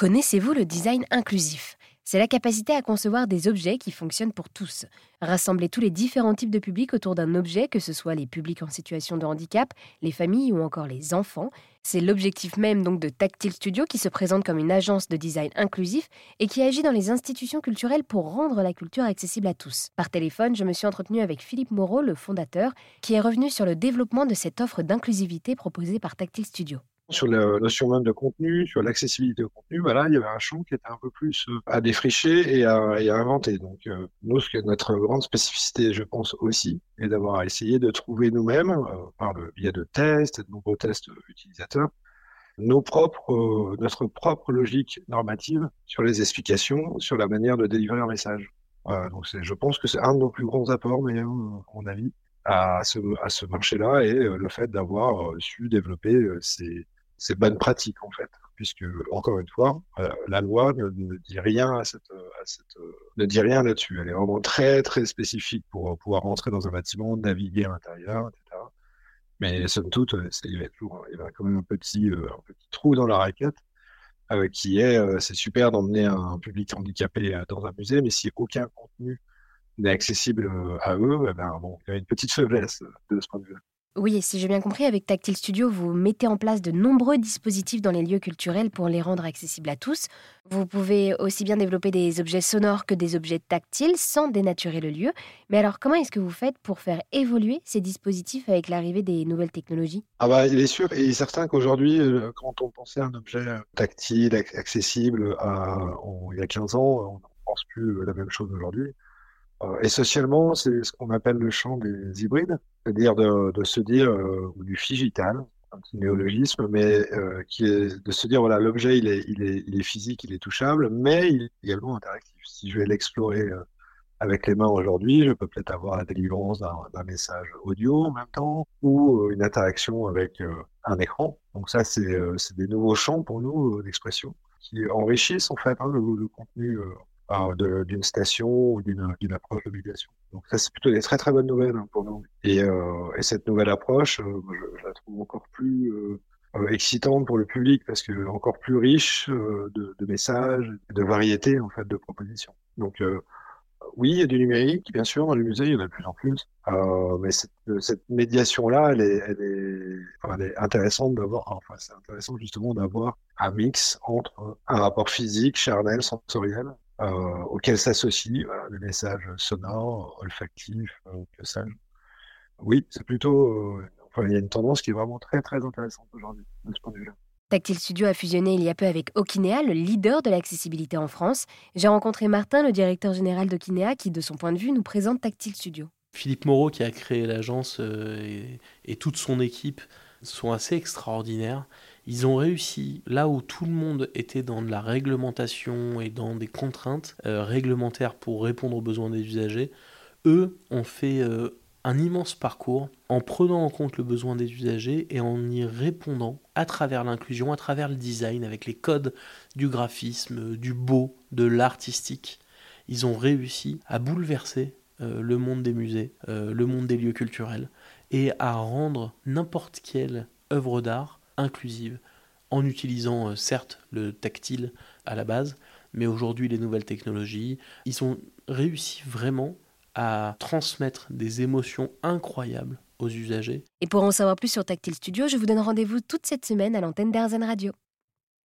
Connaissez-vous le design inclusif? C'est la capacité à concevoir des objets qui fonctionnent pour tous. Rassembler tous les différents types de publics autour d'un objet, que ce soit les publics en situation de handicap, les familles ou encore les enfants, c'est l'objectif même donc de Tactile Studio qui se présente comme une agence de design inclusif et qui agit dans les institutions culturelles pour rendre la culture accessible à tous. Par téléphone, je me suis entretenu avec Philippe Moreau, le fondateur, qui est revenu sur le développement de cette offre d'inclusivité proposée par Tactile Studio sur la notion même de contenu, sur l'accessibilité au contenu, il y avait un champ qui était un peu plus euh, à défricher et à, inventer. Donc, euh, nous, ce qui est notre grande spécificité, je pense aussi, est d'avoir essayé de trouver nous-mêmes, euh, par le biais de tests, de nombreux tests utilisateurs, nos propres, notre propre logique normative sur les explications, sur la manière de délivrer un message. donc, je pense que c'est un de nos plus grands apports, mais à mon avis, à ce, à ce marché-là et le fait d'avoir su développer ces, c'est bonne pratique en fait, puisque encore une fois, euh, la loi ne, dit rien à cette, à cette, ne dit rien là-dessus. Elle est vraiment très très spécifique pour pouvoir rentrer dans un bâtiment, naviguer à l'intérieur, etc. Mais somme toute, il y a toujours, il y a quand même un petit, euh, un petit trou dans la raquette. Euh, qui est, c'est super d'emmener un public handicapé dans un musée, mais si aucun contenu n'est accessible à eux, eh ben, il y a une petite faiblesse de ce point de vue. Oui, et si j'ai bien compris, avec Tactile Studio, vous mettez en place de nombreux dispositifs dans les lieux culturels pour les rendre accessibles à tous. Vous pouvez aussi bien développer des objets sonores que des objets tactiles sans dénaturer le lieu. Mais alors, comment est-ce que vous faites pour faire évoluer ces dispositifs avec l'arrivée des nouvelles technologies? Ah bah, il est sûr et certain qu'aujourd'hui, euh, quand on pensait à un objet tactile, accessible, il y a 15 ans, on ne pense plus la même chose aujourd'hui. Euh, et socialement, c'est ce qu'on appelle le champ des hybrides, c'est-à-dire de, de, se dire, euh, du figital, un petit néologisme, mais euh, qui est de se dire, voilà, l'objet, il est, il, est, il est physique, il est touchable, mais il est également interactif. Si je vais l'explorer euh, avec les mains aujourd'hui, je peux peut-être avoir la délivrance d'un message audio en même temps, ou une interaction avec un écran. Donc ça, c'est des nouveaux champs pour nous d'expression qui enrichissent en fait hein, le, le, contenu d'une station ou d'une approche d'obligation. Donc ça, c'est plutôt des très très bonnes nouvelles hein, pour nous. Et, euh, et, cette nouvelle approche, euh, je, la trouve encore plus euh, excitante pour le public parce que encore plus riche de, messages, de variétés en fait de propositions. Donc oui, il y a du numérique, bien sûr, dans les musées, il y en a de plus en plus. Mais cette, médiation-là, elle est, elle est intéressante d'avoir, enfin, c'est intéressant justement d'avoir un mix entre un rapport physique, charnel, sensoriel, euh, auquel s'associent voilà, les messages sonores, olfactifs, euh, que sais-je. Oui, c'est plutôt. Euh, enfin, il y a une tendance qui est vraiment très très intéressante aujourd'hui de ce point de vue-là. Tactile Studio a fusionné il y a peu avec Okinea, le leader de l'accessibilité en France. J'ai rencontré Martin, le directeur général d'Okinea, qui, de son point de vue, nous présente Tactile Studio. Philippe Moreau, qui a créé l'agence, et, et, toute son équipe sont assez extraordinaires. Ils ont réussi, là où tout le monde était dans de la réglementation et dans des contraintes euh, réglementaires pour répondre aux besoins des usagers, eux ont fait euh, un immense parcours en prenant en compte le besoin des usagers et en y répondant à travers l'inclusion, à travers le design, avec les codes du graphisme, du beau, de l'artistique. Ils ont réussi à bouleverser euh, le monde des musées, le monde des lieux culturels, et à rendre n'importe quelle œuvre d'art inclusive, en utilisant euh, certes le tactile à la base, mais aujourd'hui les nouvelles technologies, ils ont réussi vraiment à transmettre des émotions incroyables aux usagers. Et pour en savoir plus sur Tactile Studio, je vous donne rendez-vous toute cette semaine à l'antenne d'Airzen Radio.